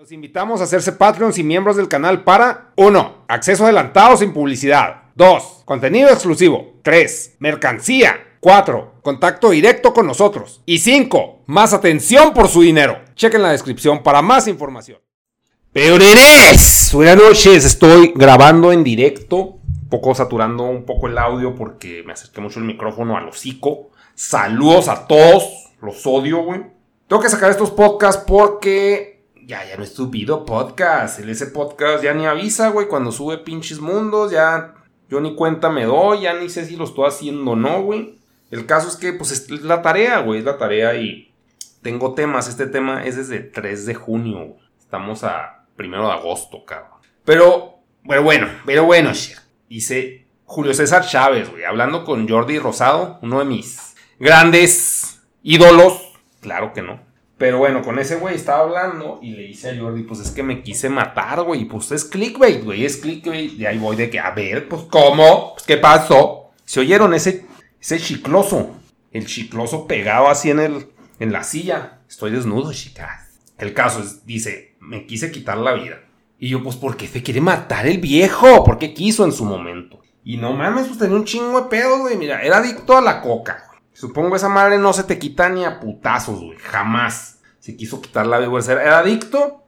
Los invitamos a hacerse Patreons y miembros del canal para 1. Acceso adelantado sin publicidad. 2. Contenido exclusivo. 3. Mercancía. 4. Contacto directo con nosotros. Y 5. Más atención por su dinero. Chequen la descripción para más información. Peoreres, buenas noches. Estoy grabando en directo. Un poco saturando un poco el audio porque me acerqué mucho el micrófono al hocico. Saludos a todos. Los odio, güey. Tengo que sacar estos podcasts porque ya, ya no es subido podcast. El ese podcast ya ni avisa, güey, cuando sube pinches mundos, ya yo ni cuenta me doy, ya ni sé si lo estoy haciendo o no, güey. El caso es que, pues, es la tarea, güey, es la tarea y tengo temas. Este tema es desde 3 de junio. Estamos a primero de agosto, cabrón. Pero, bueno, bueno, pero bueno, Dice Julio César Chávez, güey, hablando con Jordi Rosado, uno de mis grandes ídolos. Claro que no pero bueno, con ese güey estaba hablando y le hice a Jordi, pues es que me quise matar, güey. Pues es clickbait, güey, es clickbait. Y ahí voy de que, a ver, pues ¿cómo? Pues, ¿Qué pasó? ¿Se oyeron ese, ese chicloso? El chicloso pegado así en, el, en la silla. Estoy desnudo, chicas. El caso es, dice, me quise quitar la vida. Y yo, pues, ¿por qué se quiere matar el viejo? ¿Por qué quiso en su momento? Y no mames, pues tenía un chingo de pedo, güey. Mira, era adicto a la coca. Supongo esa madre no se te quita ni a putazos, güey. Jamás. Se quiso quitar la vergüenza. Era adicto.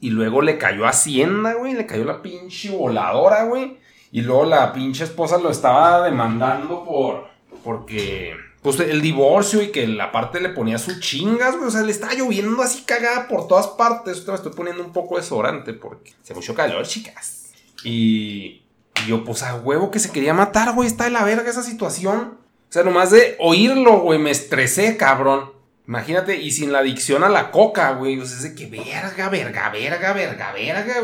Y luego le cayó Hacienda, güey. Le cayó la pinche voladora, güey. Y luego la pinche esposa lo estaba demandando por. Porque. Pues el divorcio y que la parte le ponía sus chingas, güey. O sea, le estaba lloviendo así cagada por todas partes. Esto me estoy poniendo un poco desorante porque se mucho calor, chicas. Y. Y yo, pues a huevo que se quería matar, güey. Está de la verga esa situación. O sea, nomás de oírlo, güey, me estresé, cabrón. Imagínate, y sin la adicción a la coca, güey. O sea, es de que verga, verga, verga, verga, verga.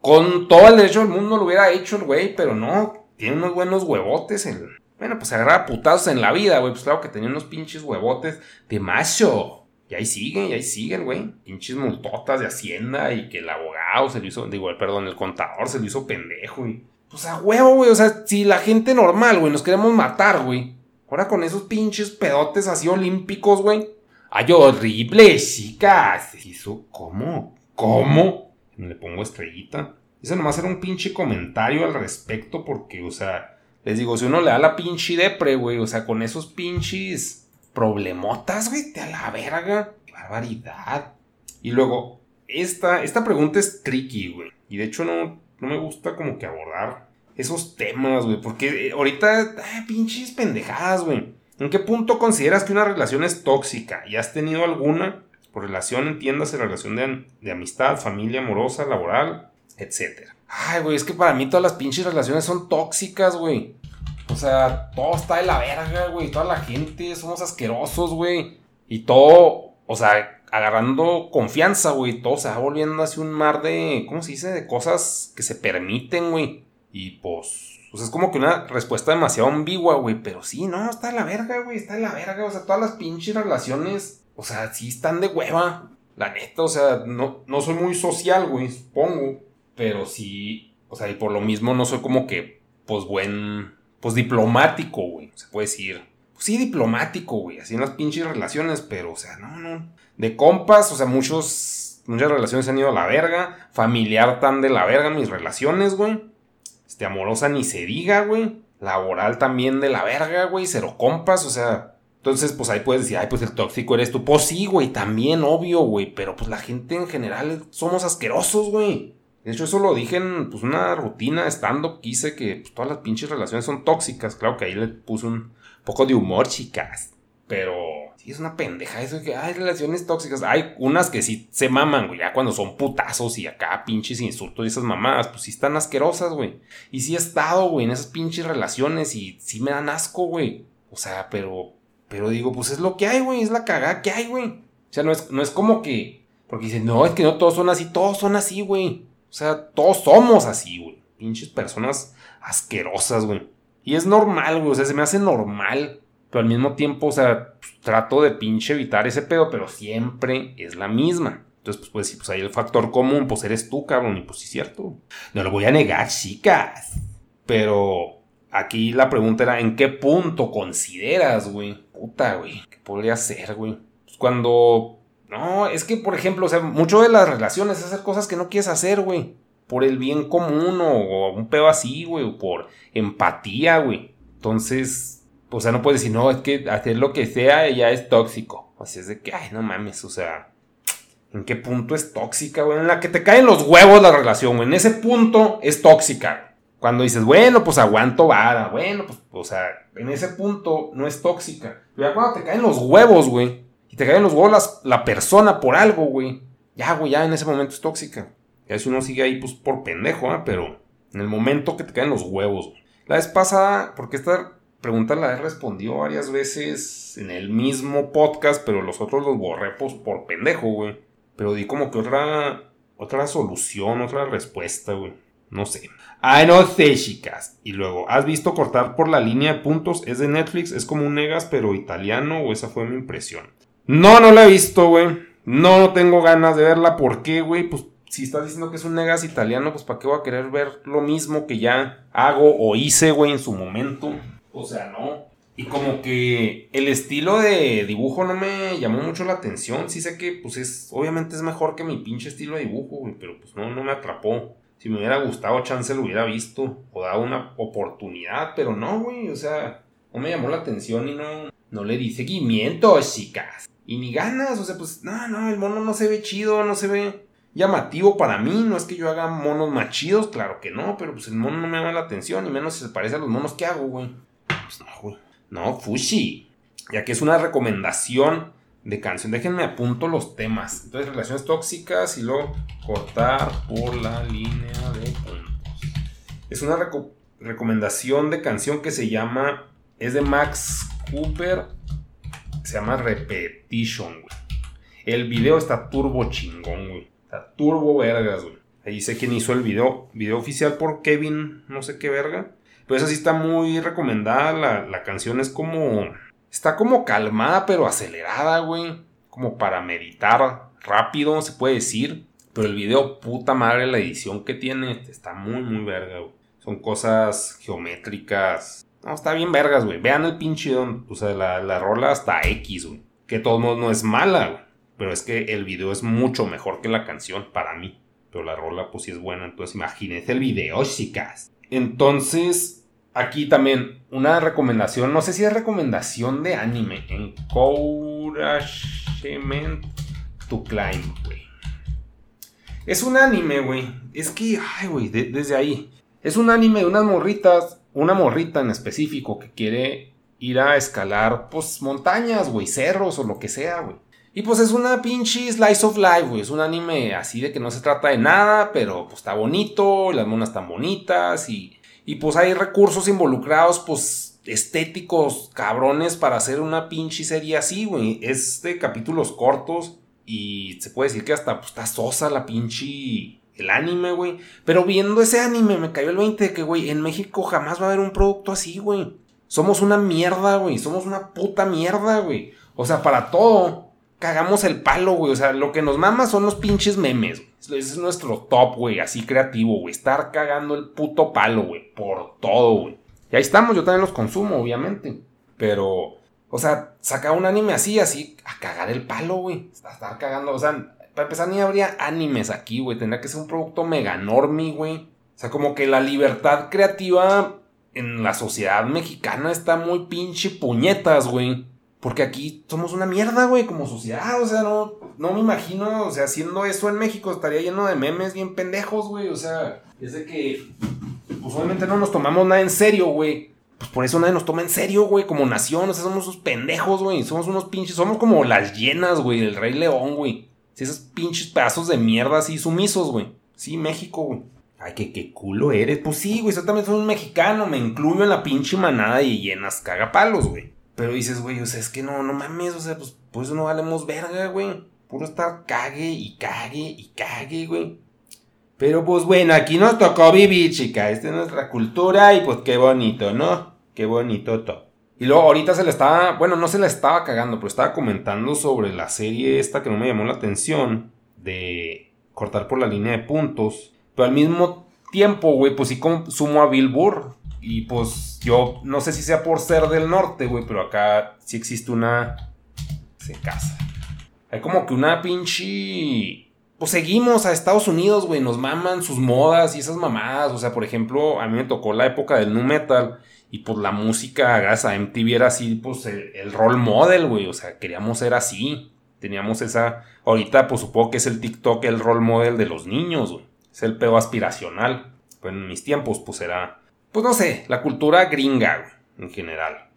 Con todo el derecho del mundo lo hubiera hecho el güey, pero no. Tiene unos buenos huevotes. El... Bueno, pues se agarra putazos en la vida, güey. Pues claro que tenía unos pinches huevotes de macho. Y ahí siguen, y ahí siguen, güey. Pinches multotas de Hacienda y que el abogado se lo hizo, digo, perdón, el contador se lo hizo pendejo, y Pues a huevo, güey. O sea, si la gente normal, güey, nos queremos matar, güey Ahora con esos pinches pedotes así olímpicos, güey. Ay, horrible, chicas. Eso, ¿cómo? ¿Cómo? Le pongo estrellita. Ese nomás era un pinche comentario al respecto porque, o sea, les digo, si uno le da la pinche depre, güey, o sea, con esos pinches problemotas, güey, te a la verga. Qué barbaridad. Y luego, esta, esta pregunta es tricky, güey. Y de hecho no, no me gusta como que abordar esos temas, güey. Porque eh, ahorita, pinches pendejadas, güey. ¿En qué punto consideras que una relación es tóxica? ¿Y has tenido alguna? Por relación, entiéndase, relación de, amistad, familia, amorosa, laboral, etcétera. Ay, güey, es que para mí todas las pinches relaciones son tóxicas, güey. O sea, todo está de la verga, güey. Toda la gente somos asquerosos, güey. Y todo, o sea, agarrando confianza, güey. Todo se va volviendo así un mar de, ¿cómo se dice? De cosas que se permiten, güey. Y pues, pues es como que una respuesta demasiado ambigua, güey. Pero sí, no, está de la verga, güey. Está de la verga. O sea, todas las pinches relaciones, o sea, sí están de hueva. La neta, o sea, no, no soy muy social, güey, supongo. Pero sí, o sea, y por lo mismo no soy como que, pues buen, pues diplomático, güey. Se puede decir. Pues sí, diplomático, güey. Así en las pinches relaciones, pero, o sea, no, no. De compas, o sea, muchos, muchas relaciones han ido a la verga. Familiar tan de la verga mis relaciones, güey. Este, amorosa ni se diga, güey. Laboral también de la verga, güey. Cero compas, o sea. Entonces, pues ahí puedes decir, ay, pues el tóxico eres tú. Pues sí, güey, también, obvio, güey. Pero pues la gente en general somos asquerosos, güey. De hecho, eso lo dije en pues, una rutina stand-up que que pues, todas las pinches relaciones son tóxicas. Claro que ahí le puse un poco de humor, chicas. Pero Sí, es una pendeja eso de que hay relaciones tóxicas. Hay unas que sí se maman, güey. Ya cuando son putazos y acá pinches insultos y esas mamadas, pues sí están asquerosas, güey. Y sí he estado, güey, en esas pinches relaciones y sí me dan asco, güey. O sea, pero. Pero digo, pues es lo que hay, güey. Es la cagada que hay, güey. O sea, no es, no es como que. Porque dicen, no, es que no todos son así. Todos son así, güey. O sea, todos somos así, güey. Pinches personas asquerosas, güey. Y es normal, güey. O sea, se me hace normal pero al mismo tiempo, o sea, trato de pinche evitar ese pedo, pero siempre es la misma. Entonces, pues, sí, pues ahí el factor común, pues eres tú, cabrón, y pues sí es cierto. No lo voy a negar, chicas. Pero aquí la pregunta era, ¿en qué punto consideras, güey? Puta, güey, ¿qué podría ser, güey? Pues cuando No, es que, por ejemplo, o sea, mucho de las relaciones es hacer cosas que no quieres hacer, güey. Por el bien común o, un pedo así, güey. O por empatía, güey. Entonces, o sea, no puedes decir, no, es que hacer lo que sea ya es tóxico. O sea, es de que, ay, no mames, o sea, ¿en qué punto es tóxica, güey? En la que te caen los huevos la relación, güey. En ese punto es tóxica. Cuando dices, bueno, pues aguanto vara, bueno, pues, o sea, en ese punto no es tóxica. Pero ya cuando te caen los huevos, güey y te caen los huevos la persona por algo, güey. Ya, güey, ya en ese momento es tóxica. Ya si uno sigue ahí, pues por pendejo, ¿eh? Pero en el momento que te caen los huevos. La vez pasada, porque esta pregunta la he respondido varias veces en el mismo podcast, pero los otros los borré pues, por pendejo, güey. Pero di como que otra, otra solución, otra respuesta, güey. No sé. Ay, no sé, chicas. Y luego, ¿has visto cortar por la línea de puntos? Es de Netflix, es como un negas, pero italiano, o esa fue mi impresión. No, no la he visto, güey. No, no tengo ganas de verla. ¿Por qué, güey? Pues si estás diciendo que es un negas italiano, pues ¿para qué voy a querer ver lo mismo que ya hago o hice, güey, en su momento? O sea, no. Y como que el estilo de dibujo no me llamó mucho la atención. Sí sé que, pues es, obviamente es mejor que mi pinche estilo de dibujo, güey, pero pues no, no me atrapó. Si me hubiera gustado, chance lo hubiera visto o dado una oportunidad, pero no, güey, o sea, no me llamó la atención y no, no le di seguimiento, chicas. Y ni ganas, o sea, pues, no, no, el mono no se ve chido, no se ve llamativo para mí. No es que yo haga monos más chidos, claro que no, pero pues el mono no me llama la atención, y menos si se parece a los monos que hago, güey. Pues no, Fushi. Ya que es una recomendación de canción. Déjenme apunto los temas. Entonces, relaciones tóxicas y luego cortar por la línea de puntos. Es una recomendación de canción que se llama. Es de Max Cooper se llama Repetition. El video está turbo chingón. Está turbo vergas. Ahí sé quién hizo el video. Video oficial por Kevin, no sé qué verga. Pero esa sí está muy recomendada. La, la canción es como. Está como calmada, pero acelerada, güey. Como para meditar rápido, se puede decir. Pero el video, puta madre, la edición que tiene, está muy, muy verga, güey. Son cosas geométricas, no, está bien vergas, güey. Vean el pinche don. O sea, la, la rola hasta X, güey. Que todo modos no es mala, güey. Pero es que el video es mucho mejor que la canción para mí. Pero la rola, pues sí es buena. Entonces, imagínense el video, chicas. Entonces, aquí también una recomendación. No sé si es recomendación de anime. Encouragement to Climb, güey. Es un anime, güey. Es que, ay, güey, desde ahí. Es un anime de unas morritas una morrita en específico que quiere ir a escalar, pues, montañas, güey, cerros o lo que sea, güey. Y pues es una pinche slice of life, güey. Es un anime así de que no se trata de nada, pero pues está bonito, las monas están bonitas y, y pues hay recursos involucrados, pues estéticos, cabrones, para hacer una pinche serie así, güey. Es de capítulos cortos y se puede decir que hasta pues, está sosa la pinche el anime, güey. Pero viendo ese anime me cayó el 20 de que, güey, en México jamás va a haber un producto así, güey. Somos una mierda, güey. Somos una puta mierda, güey. O sea, para todo, cagamos el palo, güey. O sea, lo que nos mama son los pinches memes. Ese es nuestro top, güey. Así creativo, güey. Estar cagando el puto palo, güey. Por todo, güey. Y ahí estamos, yo también los consumo, obviamente. Pero, o sea, sacar un anime así, así, a cagar el palo, güey. Estar cagando, o sea, para empezar, ni habría animes aquí, güey. Tendría que ser un producto mega enorme, güey. O sea, como que la libertad creativa en la sociedad mexicana está muy pinche puñetas, güey. Porque aquí somos una mierda, güey, como sociedad. O sea, no, no me imagino, o sea, haciendo eso en México estaría lleno de memes bien pendejos, güey. O sea, es de que, pues obviamente no nos tomamos nada en serio, güey. Pues por eso nadie nos toma en serio, güey, como nación. O sea, somos unos pendejos, güey. Somos unos pinches, somos como las llenas, güey, del Rey León, güey. Si esos pinches pedazos de mierda así sumisos, güey. Sí, México, güey. Ay, qué, qué culo eres. Pues sí, güey, yo también soy un mexicano. Me incluyo en la pinche manada y llenas cagapalos, güey. Pero dices, güey, o sea, es que no, no mames, o sea, pues por no valemos verga, güey. Puro estar cague y cague y cague, güey. Pero pues bueno, aquí nos tocó vivir, chica. Esta es nuestra cultura y pues qué bonito, ¿no? Qué bonito todo. Y luego ahorita se le estaba, bueno, no se le estaba cagando, pero estaba comentando sobre la serie esta que no me llamó la atención de cortar por la línea de puntos. Pero al mismo tiempo, güey, pues sí consumo a Bill Burr. Y pues yo no sé si sea por ser del norte, güey, pero acá sí existe una... Se casa. hay como que una pinche... Pues seguimos a Estados Unidos, güey, nos maman sus modas y esas mamadas. O sea, por ejemplo, a mí me tocó la época del nu metal y pues la música, gracias a MTV era así, pues el, el role model, güey. O sea, queríamos ser así. Teníamos esa. Ahorita, pues supongo que es el TikTok el role model de los niños, güey. Es el pedo aspiracional. Pero en mis tiempos, pues era. Pues no sé, la cultura gringa, en general.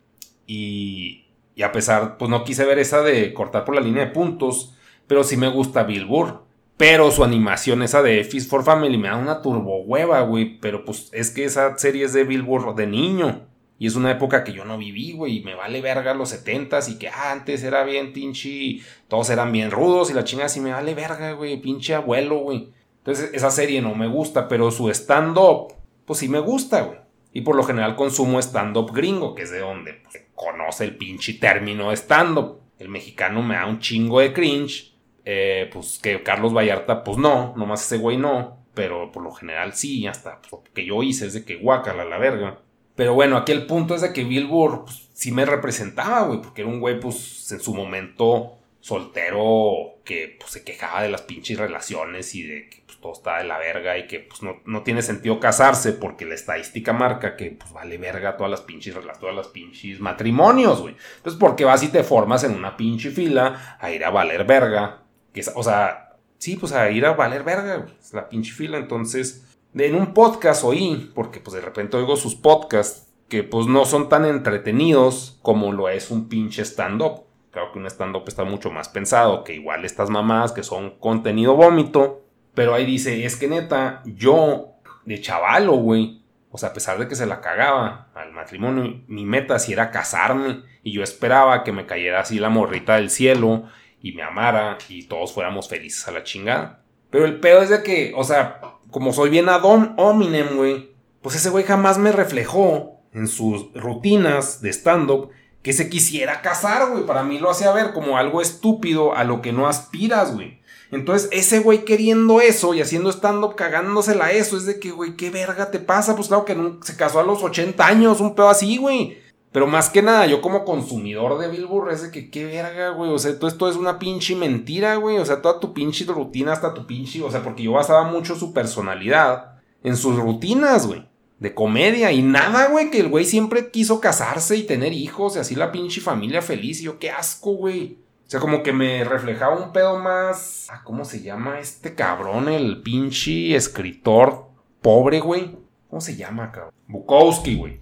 Y. Y a pesar, pues no quise ver esa de cortar por la línea de puntos. Pero sí me gusta Billboard. Pero su animación, esa de Fist for Family, me da una turbo hueva, güey. Pero pues es que esa serie es de Billboard de niño. Y es una época que yo no viví, güey, y me vale verga los setentas y que antes era bien pinche, todos eran bien rudos y la chinga así me vale verga, güey, pinche abuelo, güey. Entonces esa serie no me gusta, pero su stand-up, pues sí me gusta, güey. Y por lo general consumo stand-up gringo, que es de donde pues, conoce el pinche término stand-up. El mexicano me da un chingo de cringe, eh, pues que Carlos Vallarta, pues no, nomás ese güey no, pero por lo general sí, hasta pues, que yo hice es de que guacala la verga. Pero bueno, aquí el punto es de que Billboard pues, sí me representaba, güey, porque era un güey, pues, en su momento soltero que pues, se quejaba de las pinches relaciones y de que todo está de la verga y que pues, no, no, tiene sentido casarse porque la estadística marca que pues vale verga todas las pinches todas las pinches matrimonios, güey. Entonces, ¿por qué vas y te formas en una pinche fila a ir a valer verga? Que, o sea, sí, pues a ir a valer verga, güey, es la pinche fila. Entonces, en un podcast oí, porque pues de repente oigo sus podcasts, que pues no son tan entretenidos como lo es un pinche stand-up. Creo que un stand-up está mucho más pensado, que igual estas mamás que son contenido vómito. Pero ahí dice, es que neta, yo de chavalo, güey. O sea, a pesar de que se la cagaba al matrimonio, mi meta sí era casarme. Y yo esperaba que me cayera así la morrita del cielo y me amara y todos fuéramos felices a la chingada. Pero el pedo es de que, o sea, como soy bien Adam hominem, güey, pues ese güey jamás me reflejó en sus rutinas de stand-up que se quisiera casar, güey. Para mí lo hacía ver como algo estúpido a lo que no aspiras, güey. Entonces, ese güey queriendo eso y haciendo stand-up cagándosela eso, es de que, güey, ¿qué verga te pasa? Pues claro que se casó a los 80 años, un pedo así, güey. Pero más que nada, yo como consumidor de Billboard es de que qué verga, güey. O sea, todo esto es una pinche mentira, güey. O sea, toda tu pinche rutina, hasta tu pinche. O sea, porque yo basaba mucho su personalidad en sus rutinas, güey. De comedia y nada, güey. Que el güey siempre quiso casarse y tener hijos y así la pinche familia feliz. Y yo, qué asco, güey. O sea, como que me reflejaba un pedo más. Ah, ¿Cómo se llama este cabrón? El pinche escritor pobre, güey. ¿Cómo se llama, cabrón? Bukowski, güey.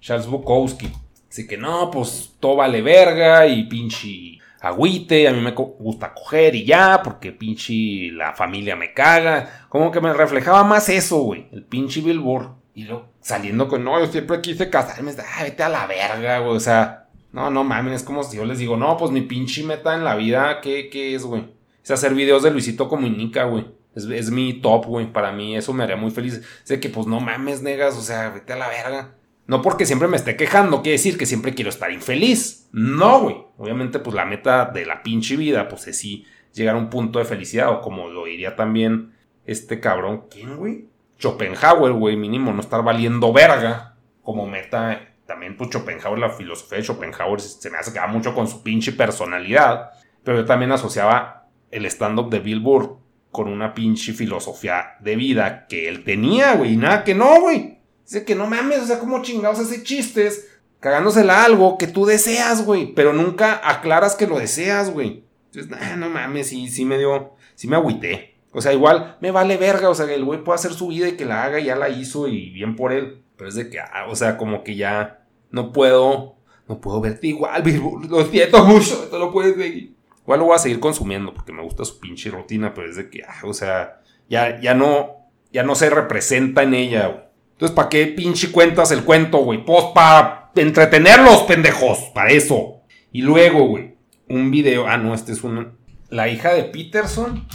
Charles Bukowski. Así que no, pues todo vale verga y pinche agüite, a mí me gusta coger y ya, porque pinche la familia me caga. Como que me reflejaba más eso, güey, el pinche Billboard. Y luego saliendo con, no, yo siempre quise casarme, ah, vete a la verga, güey, o sea, no, no mames, es como si yo les digo, no, pues mi pinche meta en la vida, ¿qué, qué es, güey? Es hacer videos de Luisito Comunica, güey. Es, es mi top, güey, para mí eso me haría muy feliz. Sé que, pues no mames, negas, o sea, vete a la verga. No porque siempre me esté quejando, quiere decir que siempre quiero estar infeliz. No, güey. Obviamente, pues la meta de la pinche vida, pues es sí llegar a un punto de felicidad, o como lo diría también este cabrón. ¿Quién, güey? Schopenhauer, güey, mínimo no estar valiendo verga como meta. También, pues Schopenhauer, la filosofía de Schopenhauer se me va mucho con su pinche personalidad. Pero yo también asociaba el stand-up de Billboard con una pinche filosofía de vida que él tenía, güey. Y nada que no, güey. Dice que no mames, o sea, como chingados hace chistes cagándosela algo que tú deseas, güey, pero nunca aclaras que lo deseas, güey. Entonces, no mames, sí, sí me dio, sí me agüité. O sea, igual me vale verga, o sea, que el güey puede hacer su vida y que la haga y ya la hizo y bien por él. Pero es de que, ah, o sea, como que ya no puedo, no puedo verte igual, lo siento mucho, esto lo puedes seguir. Igual lo voy a seguir consumiendo porque me gusta su pinche rutina, pero es de que, ah, o sea, ya, ya no, ya no se representa en ella, güey. Entonces, ¿para qué pinche cuentas el cuento, güey? Pues para entretenerlos, pendejos. Para eso. Y luego, güey, un video. Ah, no, este es un. La hija de Peterson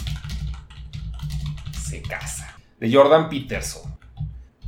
se casa. De Jordan Peterson.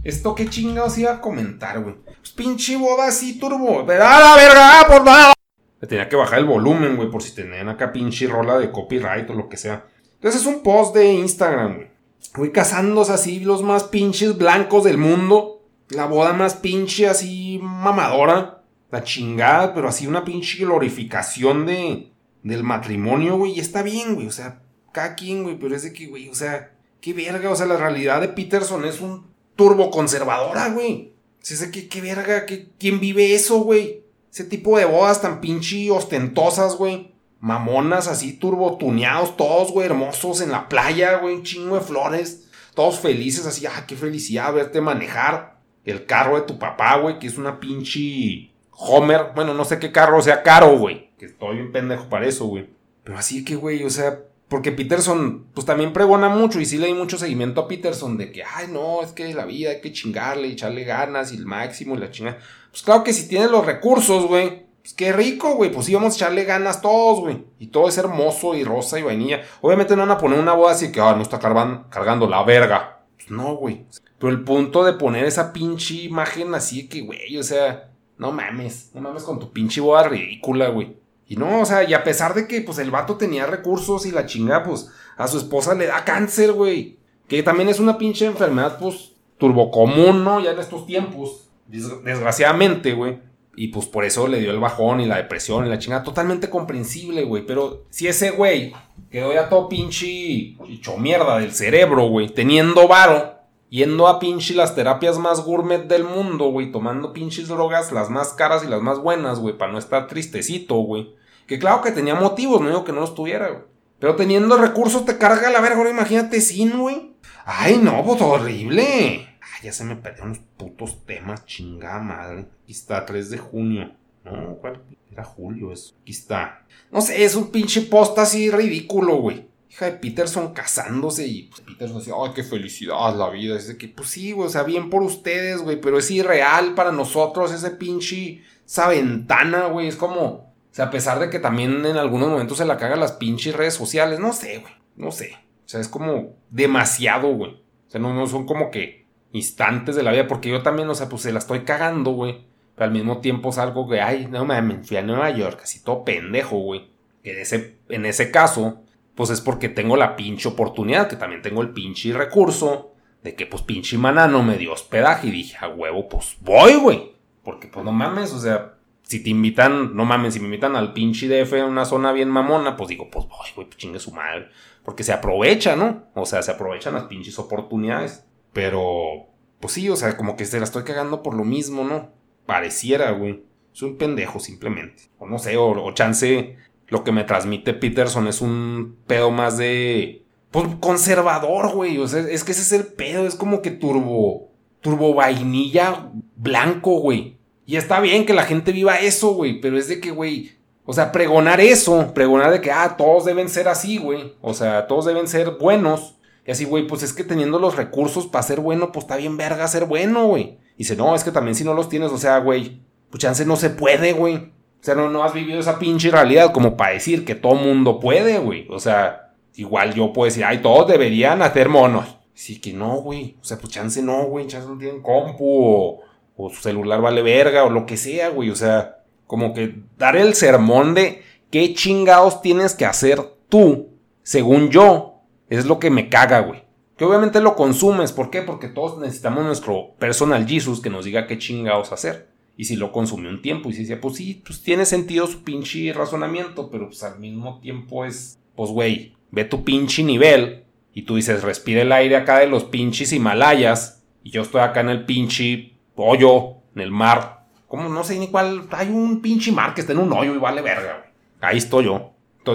¿Esto qué chingados iba a comentar, güey? Pues pinche boda así, turbo. ¡Pero a la verga, por nada! Le tenía que bajar el volumen, güey, por si tenían acá pinche rola de copyright o lo que sea. Entonces es un post de Instagram, güey. Güey, casándose así los más pinches blancos del mundo. La boda más pinche así mamadora. La chingada, pero así una pinche glorificación de, del matrimonio, güey, y está bien, güey, o sea, cada quien, güey, pero es de que, güey, o sea, qué verga, o sea, la realidad de Peterson es un turbo conservadora, güey. O sea, qué, qué verga, ¿quién vive eso, güey? Ese tipo de bodas tan pinche ostentosas, güey. Mamonas así, turbo tuneados, todos, güey, hermosos en la playa, güey, un chingo de flores. Todos felices, así, ah, qué felicidad verte manejar el carro de tu papá, güey, que es una pinche Homer. Bueno, no sé qué carro sea caro, güey. Que estoy un pendejo para eso, güey. Pero así que, güey, o sea, porque Peterson, pues también pregona mucho y sí le di mucho seguimiento a Peterson de que, ay, no, es que la vida hay que chingarle y echarle ganas y el máximo y la chingada. Pues claro que si tienes los recursos, güey, pues qué rico, güey, pues sí vamos a echarle ganas todos, güey. Y todo es hermoso y rosa y vainilla. Obviamente no van a poner una boda así que, ah, no está cargando la verga. Pues no, güey. Pero el punto de poner esa pinche imagen así que, güey, o sea, no mames, no mames con tu pinche boda ridícula, güey. Y no, o sea, y a pesar de que pues el vato tenía recursos y la chinga, pues a su esposa le da cáncer, güey. Que también es una pinche enfermedad, pues, turbocomún, ¿no? Ya en estos tiempos. Desgraciadamente, güey. Y pues por eso le dio el bajón y la depresión y la chingada. Totalmente comprensible, güey. Pero si ese güey quedó ya todo pinche hecho mierda del cerebro, güey. Teniendo varo. Yendo a pinche las terapias más gourmet del mundo, güey. Tomando pinches drogas, las más caras y las más buenas, güey. Para no estar tristecito, güey. Que claro que tenía motivos, no digo que no los tuviera, güey. Pero teniendo recursos te carga la verga, imagínate sin, güey. Ay, no, pues horrible. Ay, ya se me perdieron los putos temas, chingada madre. Aquí está, 3 de junio. No, ¿cuál? Era julio eso. Aquí está. No sé, es un pinche post así ridículo, güey. Hija de Peterson casándose y pues Peterson decía, ay, qué felicidad la vida. De que, pues sí, güey, o sea, bien por ustedes, güey, pero es irreal para nosotros ese pinche, esa ventana, güey. Es como, o sea, a pesar de que también en algunos momentos se la caga las pinches redes sociales, no sé, güey, no sé. O sea, es como demasiado, güey. O sea, no, no son como que instantes de la vida, porque yo también, o sea, pues se la estoy cagando, güey. Pero al mismo tiempo es algo que, ay, no mames, fui a Nueva York, así todo pendejo, güey. En ese, en ese caso, pues es porque tengo la pinche oportunidad, que también tengo el pinche recurso de que, pues, pinche manano me dio hospedaje y dije, a huevo, pues voy, güey. Porque, pues, no mames, o sea, si te invitan, no mames, si me invitan al pinche DF en una zona bien mamona, pues digo, pues voy, güey, pues chingue su madre. Porque se aprovecha, ¿no? O sea, se aprovechan las pinches oportunidades. Pero, pues sí, o sea, como que se la estoy cagando por lo mismo, ¿no? Pareciera, güey. Soy un pendejo, simplemente. O no sé, o, chance, lo que me transmite Peterson es un pedo más de. Pues conservador, güey. O sea, es que ese es el pedo. Es como que turbo. Turbo vainilla blanco, güey. Y está bien que la gente viva eso, güey, pero es de que, güey, o sea, pregonar eso, pregonar de que, ah, todos deben ser así, güey, o sea, todos deben ser buenos. Y así, güey, pues es que teniendo los recursos para ser bueno, pues está bien verga ser bueno, güey. Y dice, no, es que también si no los tienes, o sea, güey, pues chance no se puede, güey. O sea, no, no has vivido esa pinche realidad como para decir que todo mundo puede, güey. O sea, igual yo puedo decir, ay, todos deberían hacer monos. Sí que no, güey. O sea, pues chance no, güey. Chance no tienen compu o su celular vale verga, o lo que sea, güey. O sea, como que dar el sermón de qué chingados tienes que hacer tú, según yo, es lo que me caga, güey. Que obviamente lo consumes, ¿por qué? Porque todos necesitamos nuestro personal Jesus que nos diga qué chingados hacer. Y si lo consumió un tiempo y si decía, pues sí, pues tiene sentido su pinche razonamiento, pero pues al mismo tiempo es, pues güey, ve tu pinche nivel y tú dices, respira el aire acá de los pinches Himalayas y yo estoy acá en el pinche hoyo en el mar. Como no sé ni cuál. Hay un pinche mar que está en un hoyo y vale verga, güey. Ahí estoy yo.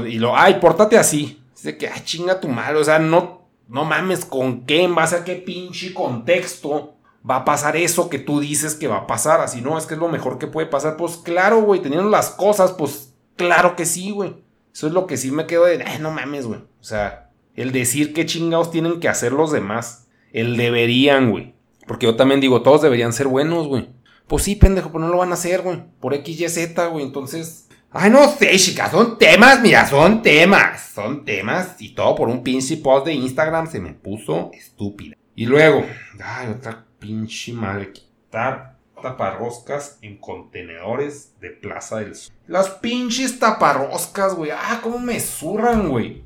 y lo, ay, pórtate así. Dice que, ay, chinga tu madre. O sea, no, no mames con qué, en base a qué pinche contexto va a pasar eso que tú dices que va a pasar. Así no, es que es lo mejor que puede pasar. Pues claro, güey, teniendo las cosas, pues claro que sí, güey. Eso es lo que sí me quedo de, ay, no mames, güey. O sea, el decir qué chingados tienen que hacer los demás. El deberían, güey. Porque yo también digo, todos deberían ser buenos, güey. Pues sí, pendejo, pues no lo van a hacer, güey. Por X, Y, Z, güey. Entonces. Ay, no sé, chicas, son temas, mira, son temas. Son temas. Y todo por un pinche post de Instagram se me puso estúpida. Y luego, ay, otra pinche madre. Quitar taparroscas en contenedores de Plaza del Sol. Las pinches taparroscas, güey. Ah, cómo me zurran, güey.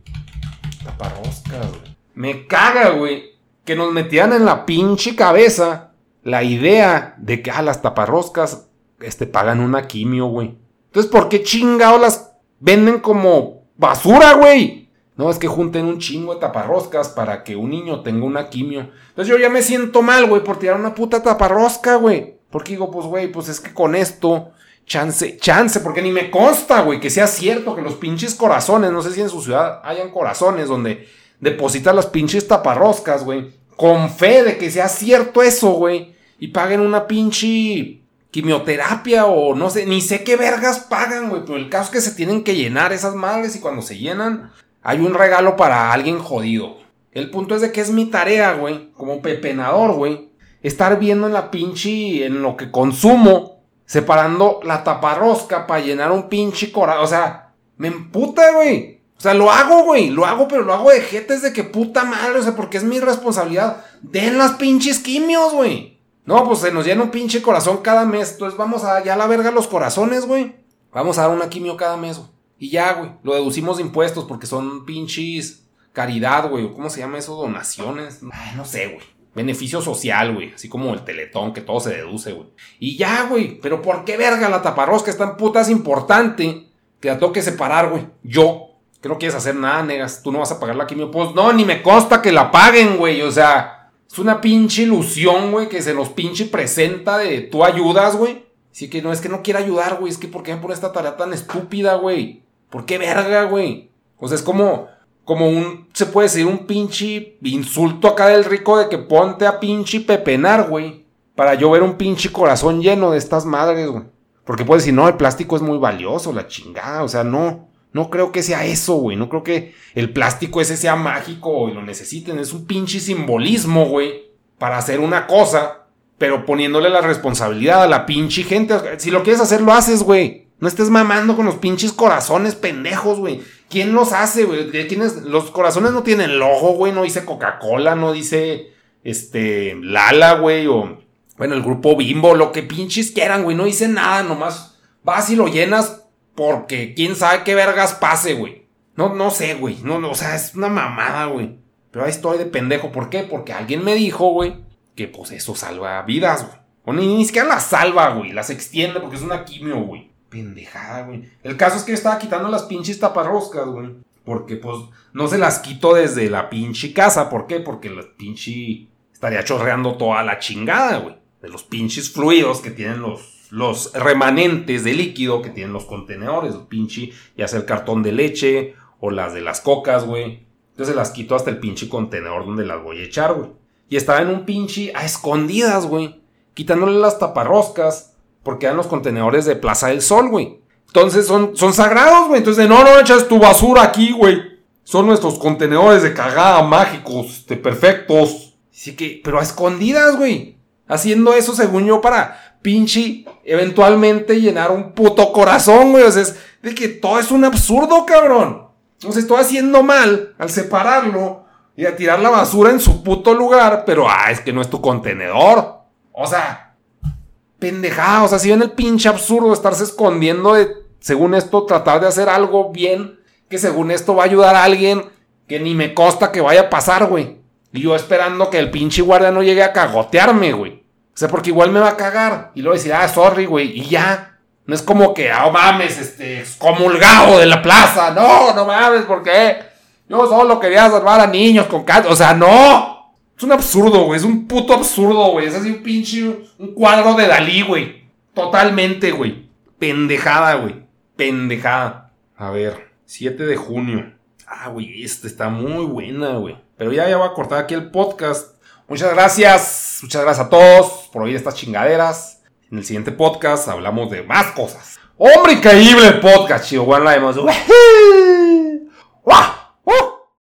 Taparroscas, güey. Me caga, güey que nos metían en la pinche cabeza la idea de que, ah, las taparroscas, este, pagan una quimio, güey. Entonces, ¿por qué chingado las venden como basura, güey. No, es que junten un chingo de taparroscas para que un niño tenga una quimio. Entonces yo ya me siento mal, güey, por tirar una puta taparrosca, güey. Porque digo, pues, güey, pues es que con esto, chance, chance, porque ni me consta, güey, que sea cierto que los pinches corazones, no sé si en su ciudad hayan corazones donde depositan las pinches taparroscas, güey. Con fe de que sea cierto eso, güey. Y paguen una pinche quimioterapia o no sé, ni sé qué vergas pagan, güey. Pero el caso es que se tienen que llenar esas madres y cuando se llenan, hay un regalo para alguien jodido. El punto es de que es mi tarea, güey, como pepenador, güey, estar viendo en la pinche, en lo que consumo, separando la taparrosca para llenar un pinche corazón. O sea, me emputa, güey. O sea, lo hago, güey, lo hago, pero lo hago de jetes de que puta madre, o sea, porque es mi responsabilidad. Den las pinches quimios, güey. No, pues se nos llena un pinche corazón cada mes. Entonces vamos a ya la verga los corazones, güey. Vamos a dar una quimio cada mes, güey. Y ya, güey. Lo deducimos de impuestos porque son pinches caridad, güey. ¿Cómo se llama eso? Donaciones. Ay, no sé, güey. Beneficio social, güey. Así como el teletón, que todo se deduce, güey. Y ya, güey. Pero ¿por qué verga la taparrosca es tan putas importante que la tengo que separar, güey? Yo. Que no quieres hacer nada, negas. Tú no vas a pagar la quimio. Pues no, ni me consta que la paguen, güey. O sea, es una pinche ilusión, güey, que se nos pinche presenta de tú ayudas, güey. Así que no es que no quiera ayudar, güey. Es que ¿por qué me pone esta tarea tan estúpida, güey? ¿Por qué verga, güey? O sea, es como, como un, se puede decir, un pinche insulto acá del rico de que ponte a pinche pepenar, güey. Para yo ver un pinche corazón lleno de estas madres, güey. Porque puedes decir, no, el plástico es muy valioso, la chingada. O sea, no. No creo que sea eso, güey. No creo que el plástico ese sea mágico y lo necesiten. Es un pinche simbolismo, güey. Para hacer una cosa, pero poniéndole la responsabilidad a la pinche gente. Si lo quieres hacer, lo haces, güey. No estés mamando con los pinches corazones pendejos, güey. ¿Quién los hace, güey? Los corazones no tienen logo, güey. No dice Coca-Cola, no dice este Lala, güey. O bueno, el grupo Bimbo, lo que pinches quieran, güey. No dice nada, nomás vas y lo llenas porque quién sabe qué vergas pase, güey. No, no sé, güey. No, o sea, es una mamada, güey. Pero ahí estoy de pendejo. ¿Por qué? Porque alguien me dijo, güey, que pues eso salva vidas, güey. O ni, ni siquiera las salva, güey. Las extiende porque es una quimio, güey. Pendejada, güey. El caso es que yo estaba quitando las pinches taparroscas, güey. Porque, pues, no se las quito desde la pinche casa. ¿Por qué? Porque la pinche estaría chorreando toda la chingada, güey. De los pinches fluidos que tienen los, los remanentes de líquido que tienen los contenedores. Pinche, ya sea el cartón de leche o las de las cocas, güey. Entonces las quito hasta el pinche contenedor donde las voy a echar, güey. Y estaba en un pinche a escondidas, güey. Quitándole las taparroscas porque eran los contenedores de Plaza del Sol, güey. Entonces son, son sagrados, güey. Entonces, no, no echas tu basura aquí, güey. Son nuestros contenedores de cagada mágicos, de perfectos. Así que, pero a escondidas, güey. Haciendo eso, según yo, para pinche eventualmente llenar un puto corazón, güey. O sea, es de que todo es un absurdo, cabrón. O sea, estoy haciendo mal al separarlo y a tirar la basura en su puto lugar, pero ah, es que no es tu contenedor. O sea, pendejada. O sea, si ven el pinche absurdo estarse escondiendo de, según esto, tratar de hacer algo bien, que según esto va a ayudar a alguien que ni me consta que vaya a pasar, güey. Y yo esperando que el pinche guardia no llegue a cagotearme, güey. Sea, porque igual me va a cagar. Y luego decir, ah, sorry, güey. Y ya. No es como que, ah, oh, mames, este, excomulgado de la plaza. No, no mames, ¿por qué? Yo solo quería salvar a niños con cáncer. O sea, no. Es un absurdo, güey. Es un puto absurdo, güey. Es así un pinche. Un cuadro de Dalí, güey. Totalmente, güey. Pendejada, güey. Pendejada. A ver. 7 de junio. Ah, güey. Esta está muy buena, güey. Pero ya, ya voy a cortar aquí el podcast. Muchas gracias. Muchas gracias a todos por oír estas chingaderas. En el siguiente podcast hablamos de más cosas. ¡Hombre, increíble podcast, chido! ¡Wah!